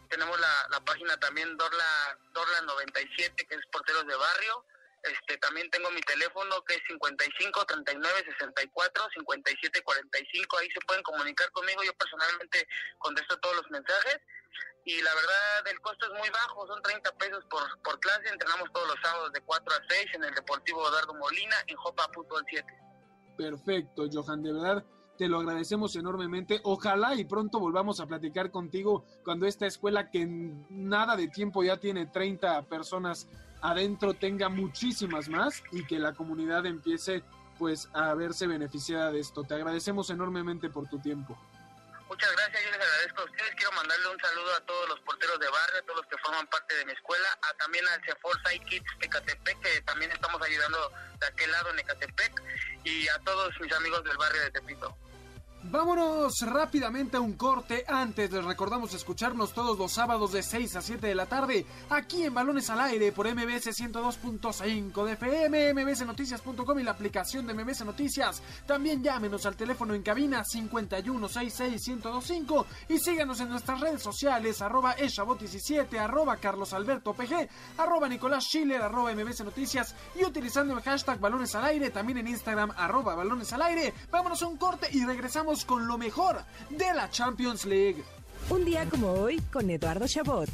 tenemos la, página también Dorla, Dorla 97, que es Porteros de Barrio, este, también tengo mi teléfono que es 55 39 64 57 45. Ahí se pueden comunicar conmigo. Yo personalmente contesto todos los mensajes. Y la verdad, el costo es muy bajo. Son 30 pesos por, por clase. Entrenamos todos los sábados de 4 a 6 en el Deportivo Eduardo Molina en Jopa Fútbol 7. Perfecto, Johan. De verdad, te lo agradecemos enormemente. Ojalá y pronto volvamos a platicar contigo cuando esta escuela que en nada de tiempo ya tiene 30 personas adentro tenga muchísimas más y que la comunidad empiece pues a verse beneficiada de esto. Te agradecemos enormemente por tu tiempo. Muchas gracias, yo les agradezco a ustedes. Quiero mandarle un saludo a todos los porteros de barrio, a todos los que forman parte de mi escuela, a también al CEFOR Kids Ecatepec, que también estamos ayudando de aquel lado en Ecatepec, y a todos mis amigos del barrio de Tepito. Vámonos rápidamente a un corte. Antes les recordamos escucharnos todos los sábados de 6 a 7 de la tarde aquí en Balones al Aire por MBS 102.5 de FM, mbsnoticias.com y la aplicación de MBS Noticias. También llámenos al teléfono en cabina 51661025 y síganos en nuestras redes sociales arroba eshabot17, arroba carlosalbertopg, arroba nicolás schiller, arroba mbs noticias y utilizando el hashtag Balones al Aire también en Instagram arroba Balones al Aire. Vámonos a un corte y regresamos con lo mejor de la Champions League. Un día como hoy con Eduardo Chabot.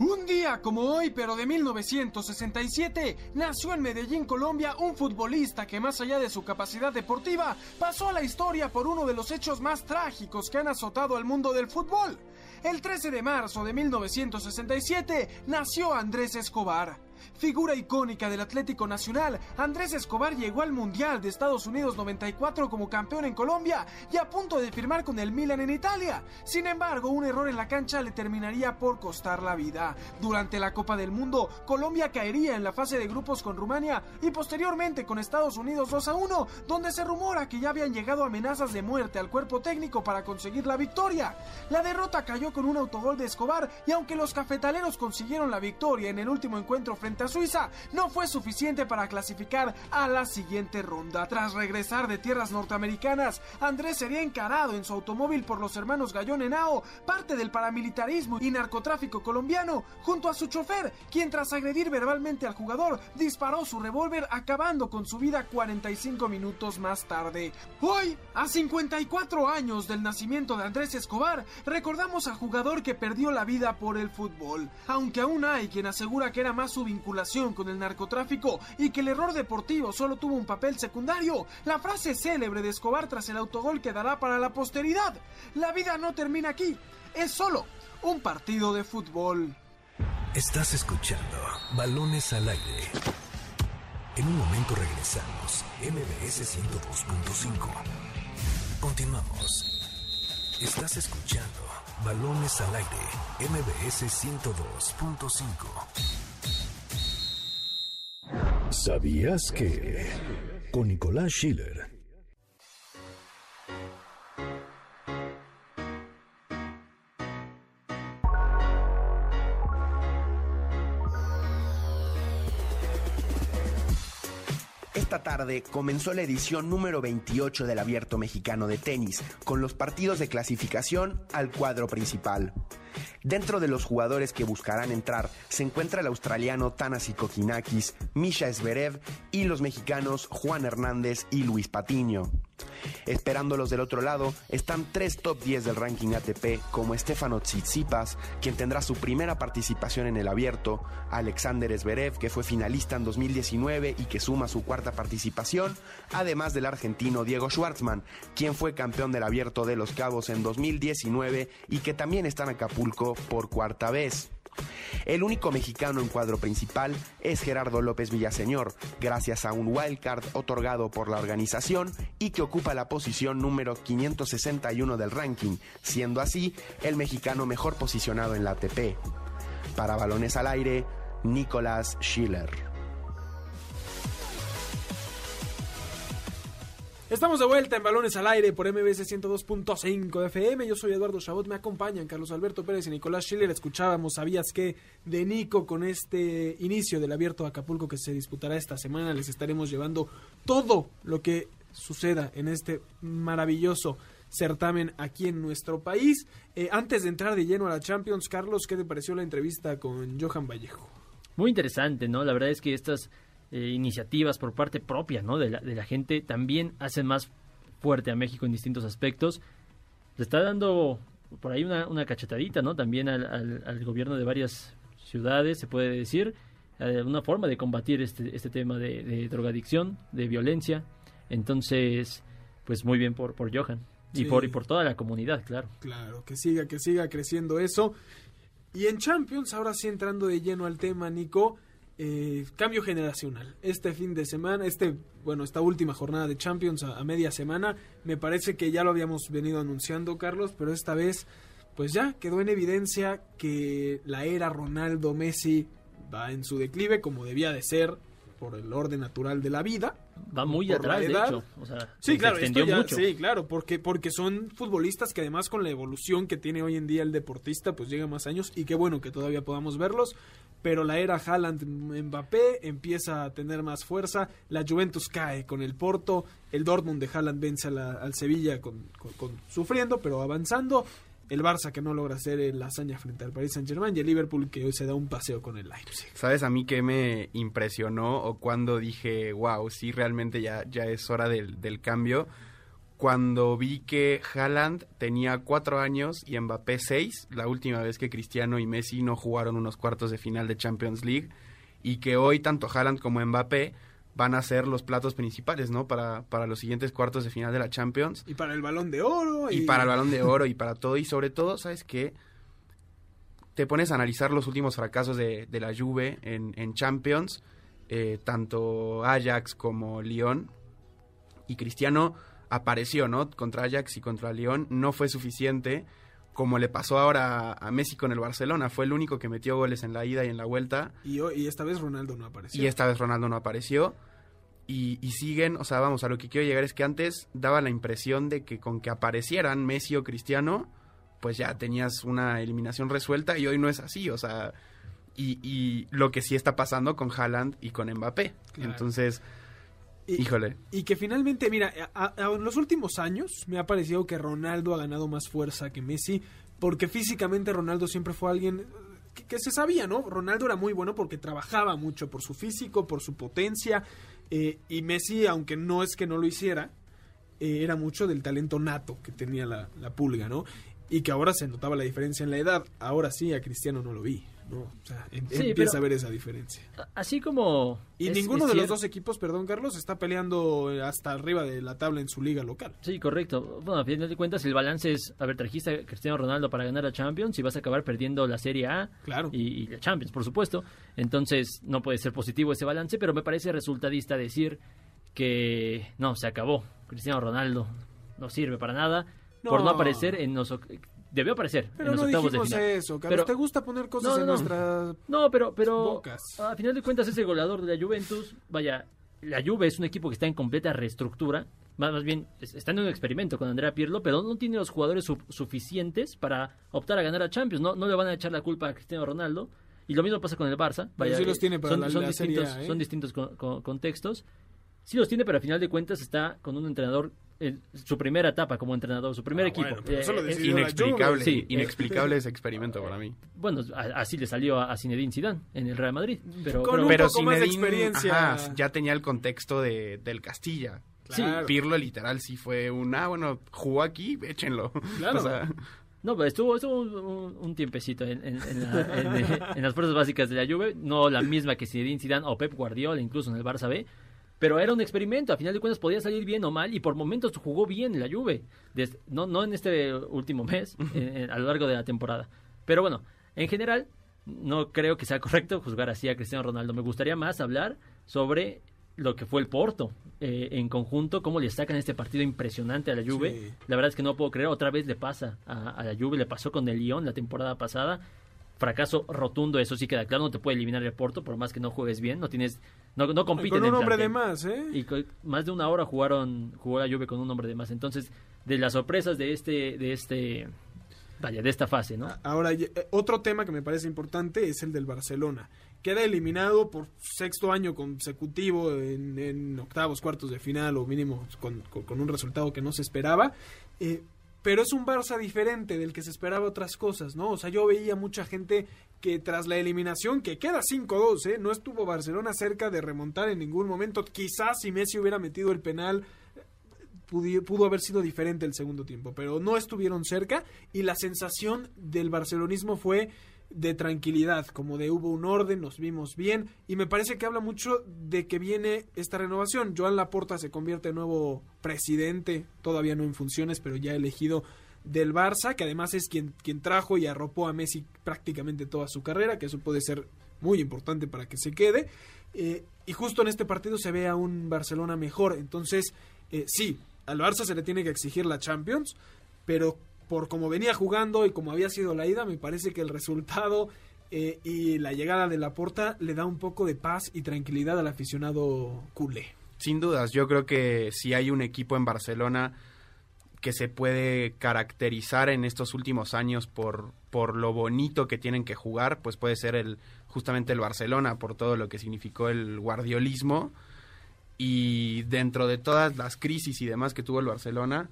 Un día como hoy, pero de 1967, nació en Medellín, Colombia, un futbolista que más allá de su capacidad deportiva, pasó a la historia por uno de los hechos más trágicos que han azotado al mundo del fútbol. El 13 de marzo de 1967 nació Andrés Escobar. Figura icónica del Atlético Nacional, Andrés Escobar llegó al Mundial de Estados Unidos 94 como campeón en Colombia y a punto de firmar con el Milan en Italia. Sin embargo, un error en la cancha le terminaría por costar la vida. Durante la Copa del Mundo, Colombia caería en la fase de grupos con Rumania y posteriormente con Estados Unidos 2 a 1, donde se rumora que ya habían llegado amenazas de muerte al cuerpo técnico para conseguir la victoria. La derrota cayó con un autogol de Escobar y aunque los cafetaleros consiguieron la victoria en el último encuentro frente a Suiza, no fue suficiente para clasificar a la siguiente ronda. Tras regresar de tierras norteamericanas, Andrés sería encarado en su automóvil por los hermanos Gallón Henao, parte del paramilitarismo y narcotráfico colombiano, junto a su chofer, quien tras agredir verbalmente al jugador, disparó su revólver acabando con su vida 45 minutos más tarde. Hoy, a 54 años del nacimiento de Andrés Escobar, recordamos al jugador que perdió la vida por el fútbol. Aunque aún hay quien asegura que era más su vinculación con el narcotráfico y que el error deportivo solo tuvo un papel secundario, la frase célebre de Escobar tras el autogol quedará para la posteridad. La vida no termina aquí, es solo un partido de fútbol. Estás escuchando Balones al aire. En un momento regresamos. MBS 102.5. Continuamos. Estás escuchando Balones al aire. MBS 102.5. ¿Sabías que? Con Nicolás Schiller. Esta tarde comenzó la edición número 28 del Abierto Mexicano de Tenis, con los partidos de clasificación al cuadro principal. Dentro de los jugadores que buscarán entrar se encuentra el australiano Tanasi Kokinakis, Misha Zverev y los mexicanos Juan Hernández y Luis Patiño. Esperándolos del otro lado están tres top 10 del ranking ATP como Stefano Tsitsipas, quien tendrá su primera participación en el abierto, Alexander Zverev, que fue finalista en 2019 y que suma su cuarta participación, además del argentino Diego Schwartzman, quien fue campeón del abierto de Los Cabos en 2019 y que también está en Acapulco por cuarta vez. El único mexicano en cuadro principal es Gerardo López Villaseñor, gracias a un wildcard otorgado por la organización y que ocupa la posición número 561 del ranking, siendo así el mexicano mejor posicionado en la ATP. Para balones al aire, Nicolás Schiller. Estamos de vuelta en Balones al Aire por MBS 102.5 FM. Yo soy Eduardo Chabot, me acompañan Carlos Alberto Pérez y Nicolás Schiller. Escuchábamos, ¿sabías que De Nico con este inicio del abierto de Acapulco que se disputará esta semana. Les estaremos llevando todo lo que suceda en este maravilloso certamen aquí en nuestro país. Eh, antes de entrar de lleno a la Champions, Carlos, ¿qué te pareció la entrevista con Johan Vallejo? Muy interesante, ¿no? La verdad es que estas eh, iniciativas por parte propia ¿no? de, la, de la gente también hacen más fuerte a México en distintos aspectos. Le está dando por ahí una, una cachetadita ¿no? también al, al, al, gobierno de varias ciudades, se puede decir, eh, una forma de combatir este, este tema de, de, drogadicción, de violencia. Entonces, pues muy bien por, por Johan. Y, por, y por toda la comunidad, claro. Claro, que siga, que siga creciendo eso. Y en Champions, ahora sí entrando de lleno al tema, Nico, eh, cambio generacional. Este fin de semana, este, bueno, esta última jornada de Champions a, a, media semana, me parece que ya lo habíamos venido anunciando, Carlos, pero esta vez, pues ya quedó en evidencia que la era Ronaldo Messi va en su declive, como debía de ser por el orden natural de la vida. Va muy atrás, de hecho. O sea, sí, claro, ya, mucho. sí, claro, porque, porque son futbolistas que además con la evolución que tiene hoy en día el deportista, pues llega más años y qué bueno que todavía podamos verlos pero la era Haaland-Mbappé empieza a tener más fuerza, la Juventus cae con el Porto, el Dortmund de Haaland vence a la, al Sevilla con, sufriendo, pero avanzando, el Barça que no logra hacer la hazaña frente al Paris Saint-Germain. Y el Liverpool que hoy se da un paseo con el Leipzig. ¿Sabes a mí qué me impresionó o cuando dije, wow, sí, realmente ya, ya es hora del, del cambio? Cuando vi que Haaland tenía cuatro años y Mbappé seis, la última vez que Cristiano y Messi no jugaron unos cuartos de final de Champions League, y que hoy tanto Haaland como Mbappé van a ser los platos principales, ¿no? Para, para los siguientes cuartos de final de la Champions. Y para el balón de oro. Y, y para el balón de oro y para todo. Y sobre todo, ¿sabes qué? te pones a analizar los últimos fracasos de, de la Juve en, en Champions, eh, tanto Ajax como Lyon, y Cristiano apareció, ¿no? Contra Ajax y contra Lyon, no fue suficiente, como le pasó ahora a Messi con el Barcelona, fue el único que metió goles en la ida y en la vuelta. Y, y esta vez Ronaldo no apareció. Y esta vez Ronaldo no apareció. Y, y, siguen, o sea, vamos, a lo que quiero llegar es que antes daba la impresión de que con que aparecieran Messi o Cristiano, pues ya tenías una eliminación resuelta y hoy no es así, o sea, y, y lo que sí está pasando con Haaland y con Mbappé. Claro. Entonces, y, híjole. Y que finalmente, mira, a, a, en los últimos años me ha parecido que Ronaldo ha ganado más fuerza que Messi, porque físicamente Ronaldo siempre fue alguien que, que se sabía, ¿no? Ronaldo era muy bueno porque trabajaba mucho por su físico, por su potencia, eh, y Messi, aunque no es que no lo hiciera, eh, era mucho del talento nato que tenía la, la, pulga, ¿no? Y que ahora se notaba la diferencia en la edad. Ahora sí, a Cristiano no lo vi. ¿No? O sea, em, sí, empieza a ver esa diferencia. Así como... Y es, ninguno es de los dos equipos, perdón Carlos, está peleando hasta arriba de la tabla en su liga local. Sí, correcto. Bueno, a fin de cuentas el balance es, a ver, trajiste a Cristiano Ronaldo para ganar la Champions y vas a acabar perdiendo la Serie A claro. y, y la Champions, por supuesto. Entonces no puede ser positivo ese balance, pero me parece resultadista decir que no, se acabó. Cristiano Ronaldo no sirve para nada no. por no aparecer en los debió aparecer pero en los no octavos dijimos de final. eso, Carlos, ¿te gusta poner cosas no, en nuestras No, pero pero bocas. a final de cuentas ese goleador de la Juventus, vaya, la Juve es un equipo que está en completa reestructura, más, más bien está en un experimento con Andrea Pirlo, pero no tiene los jugadores su suficientes para optar a ganar a Champions, no no le van a echar la culpa a Cristiano Ronaldo. Y lo mismo pasa con el Barça. Vaya, sí los tiene para son, la, son la distintos, serie, ¿eh? son distintos con, con, contextos. Sí los tiene, pero al final de cuentas está con un entrenador su primera etapa como entrenador, su primer ah, equipo. Bueno, eso lo eh, inexplicable, sí, inexplicable ese experimento para mí. Bueno, así le salió a Zinedine Zidane en el Real Madrid. Pero, con pero, un pero poco más de experiencia. Ajá, ya tenía el contexto de, del Castilla. Claro. Sí, Pirlo literal sí fue un, ah, bueno, jugó aquí, échenlo. [laughs] Claro. O sea, no, pero estuvo, estuvo un, un, tiempecito en, en, en, la, en, [laughs] en, las fuerzas básicas de la Juve, no la misma que Zinedine Zidane o Pep Guardiola, incluso en el Barça B, pero era un experimento, a final de cuentas podía salir bien o mal y por momentos jugó bien en la Juve, Desde, no, no en este último mes, [laughs] a lo largo de la temporada. Pero bueno, en general no creo que sea correcto juzgar así a Cristiano Ronaldo, me gustaría más hablar sobre lo que fue el Porto eh, en conjunto, cómo le sacan este partido impresionante a la Juve. Sí. La verdad es que no puedo creer, otra vez le pasa a, a la Juve, le pasó con el Lyon la temporada pasada. Fracaso rotundo, eso sí queda claro, no te puede eliminar el Porto por más que no juegues bien, no tienes no, no compiten con un hombre de más, ¿eh? Y con, más de una hora jugaron jugó la Juve con un hombre de más. Entonces, de las sorpresas de este de este vaya, de esta fase, ¿no? Ahora, otro tema que me parece importante es el del Barcelona queda eliminado por sexto año consecutivo en, en octavos, cuartos de final o mínimo con, con, con un resultado que no se esperaba. Eh, pero es un Barça diferente del que se esperaba otras cosas, ¿no? O sea, yo veía mucha gente que tras la eliminación, que queda 5-2, ¿eh? No estuvo Barcelona cerca de remontar en ningún momento. Quizás si Messi hubiera metido el penal, pudo, pudo haber sido diferente el segundo tiempo, pero no estuvieron cerca y la sensación del barcelonismo fue de tranquilidad, como de hubo un orden, nos vimos bien y me parece que habla mucho de que viene esta renovación. Joan Laporta se convierte en nuevo presidente, todavía no en funciones, pero ya elegido del Barça, que además es quien, quien trajo y arropó a Messi prácticamente toda su carrera, que eso puede ser muy importante para que se quede. Eh, y justo en este partido se ve a un Barcelona mejor. Entonces, eh, sí, al Barça se le tiene que exigir la Champions, pero por como venía jugando y como había sido la ida, me parece que el resultado eh, y la llegada de la porta le da un poco de paz y tranquilidad al aficionado culé. Sin dudas, yo creo que si hay un equipo en Barcelona que se puede caracterizar en estos últimos años por, por lo bonito que tienen que jugar, pues puede ser el justamente el Barcelona por todo lo que significó el guardiolismo y dentro de todas las crisis y demás que tuvo el Barcelona,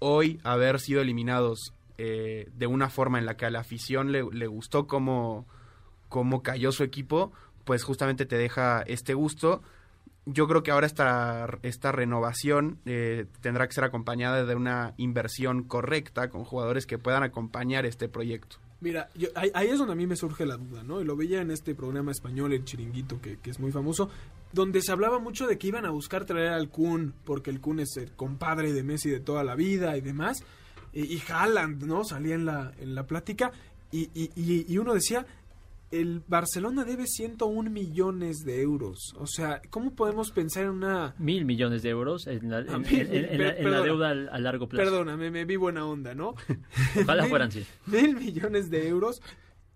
hoy haber sido eliminados eh, de una forma en la que a la afición le, gustó cómo, cómo cayó su equipo, pues justamente te deja este gusto. Yo creo que ahora esta, esta renovación eh, tendrá que ser acompañada de una inversión correcta con jugadores que puedan acompañar este proyecto. Mira, yo, ahí, ahí, es donde a mí me surge la duda, ¿no? Y lo veía en este programa español, el Chiringuito, que, que, es muy famoso, donde se hablaba mucho de que iban a buscar traer al Kun, porque el Kun es el compadre de Messi de toda la vida y demás. Y, y Haaland, ¿no? Salía en la, en la plática. Y, y, y, y uno decía, el Barcelona debe 101 millones de euros. O sea, ¿cómo podemos pensar en una... Mil millones de euros en la, en- mil- en- en la- en perdona. la deuda a largo plazo. Perdóname, me vi buena onda, ¿no? [laughs] Ojalá Mil- fueran, sí. Mil millones de euros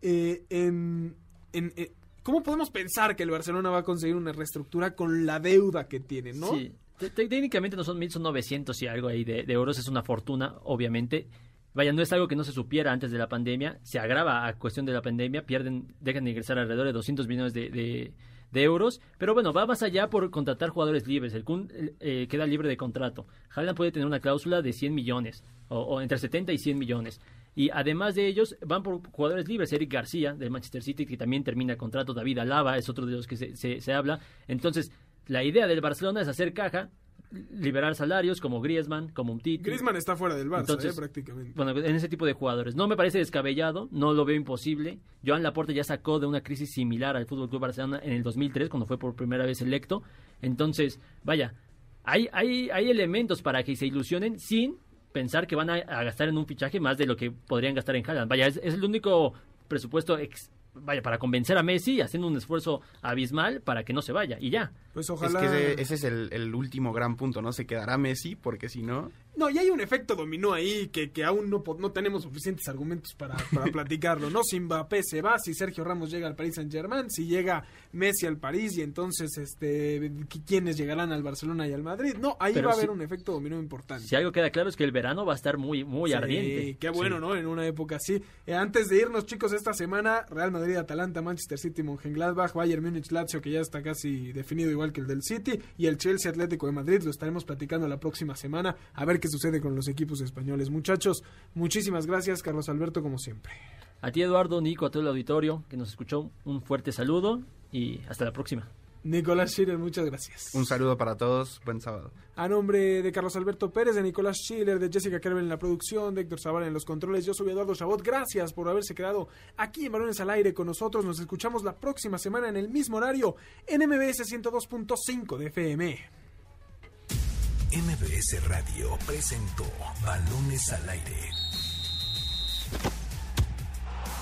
eh, en... eh, ¿Cómo podemos pensar que el Barcelona va a conseguir una reestructura con la deuda que tiene, no? Sí. Te- te- Técnicamente no son mil, son 900 y algo ahí de, de euros. Es una fortuna, obviamente. Vaya, no es algo que no se supiera antes de la pandemia. Se agrava a cuestión de la pandemia. Pierden, dejan de ingresar alrededor de 200 millones de, de- euros. Pero bueno, va más allá por contratar jugadores libres. El Kun eh, queda libre de contrato. Haaland puede tener una cláusula de 100 millones. O, entre 70 y 100 millones. Y además de ellos, van por jugadores libres. Eric García, del Manchester City, que también termina contrato. David Alaba es otro de los que se, se- se habla. Entonces, la idea del Barcelona es hacer caja, liberar salarios como Griezmann, como Umtiti. Griezmann está fuera del Barça, Entonces, eh, prácticamente. Bueno, en ese tipo de jugadores. No me parece descabellado, no lo veo imposible. Joan Laporte ya sacó de una crisis similar al Fútbol Club Barcelona en el 2003, cuando fue por primera vez electo. Entonces, vaya, hay, hay, hay elementos para que se ilusionen sin pensar que van a, a gastar en un fichaje más de lo que podrían gastar en Haaland. Vaya, es, es el único presupuesto ex- vaya para convencer a Messi haciendo un esfuerzo abismal para que no se vaya y ya. Pues Es ojalá... que ese, ese es el, el último gran punto, ¿no? Se quedará Messi, porque si no... No, y hay un efecto dominó ahí que, que aún no, no tenemos suficientes argumentos para, para [laughs] platicarlo, ¿no? Si Mbappé se va, si Sergio Ramos llega al Paris Saint Germain, si llega Messi al París y entonces este qui- quiénes llegarán al Barcelona y al Madrid. No, ahí Pero va a haber un efecto dominó importante. Si algo queda claro es que el verano va a estar muy, muy Sí, ardiente. Qué bueno, Sí. ¿no? En una época así. Eh, antes de irnos, chicos, esta semana, Real Madrid, Atalanta, Manchester City, Mönchengladbach, Bayern Múnich, Lazio, que ya está casi definido que el del City, y el Chelsea Atlético de Madrid. Lo estaremos platicando la próxima semana. A ver qué sucede con los equipos españoles. Muchachos, muchísimas gracias, Carlos Alberto, como siempre. A ti, Eduardo, Nico, a todo el auditorio que nos escuchó, un fuerte saludo y hasta la próxima. Nicolás Schiller, muchas gracias. Un saludo para todos, buen sábado. A nombre de Carlos Alberto Pérez, de Nicolás Schiller, de Jessica Kerber en la producción, de Héctor Zavala en los controles, yo soy Eduardo Chabot. Gracias por haberse quedado aquí en Balones al Aire con nosotros. Nos escuchamos la próxima semana en el mismo horario en MBS 102.5 de FM. MBS Radio presentó Balones al Aire.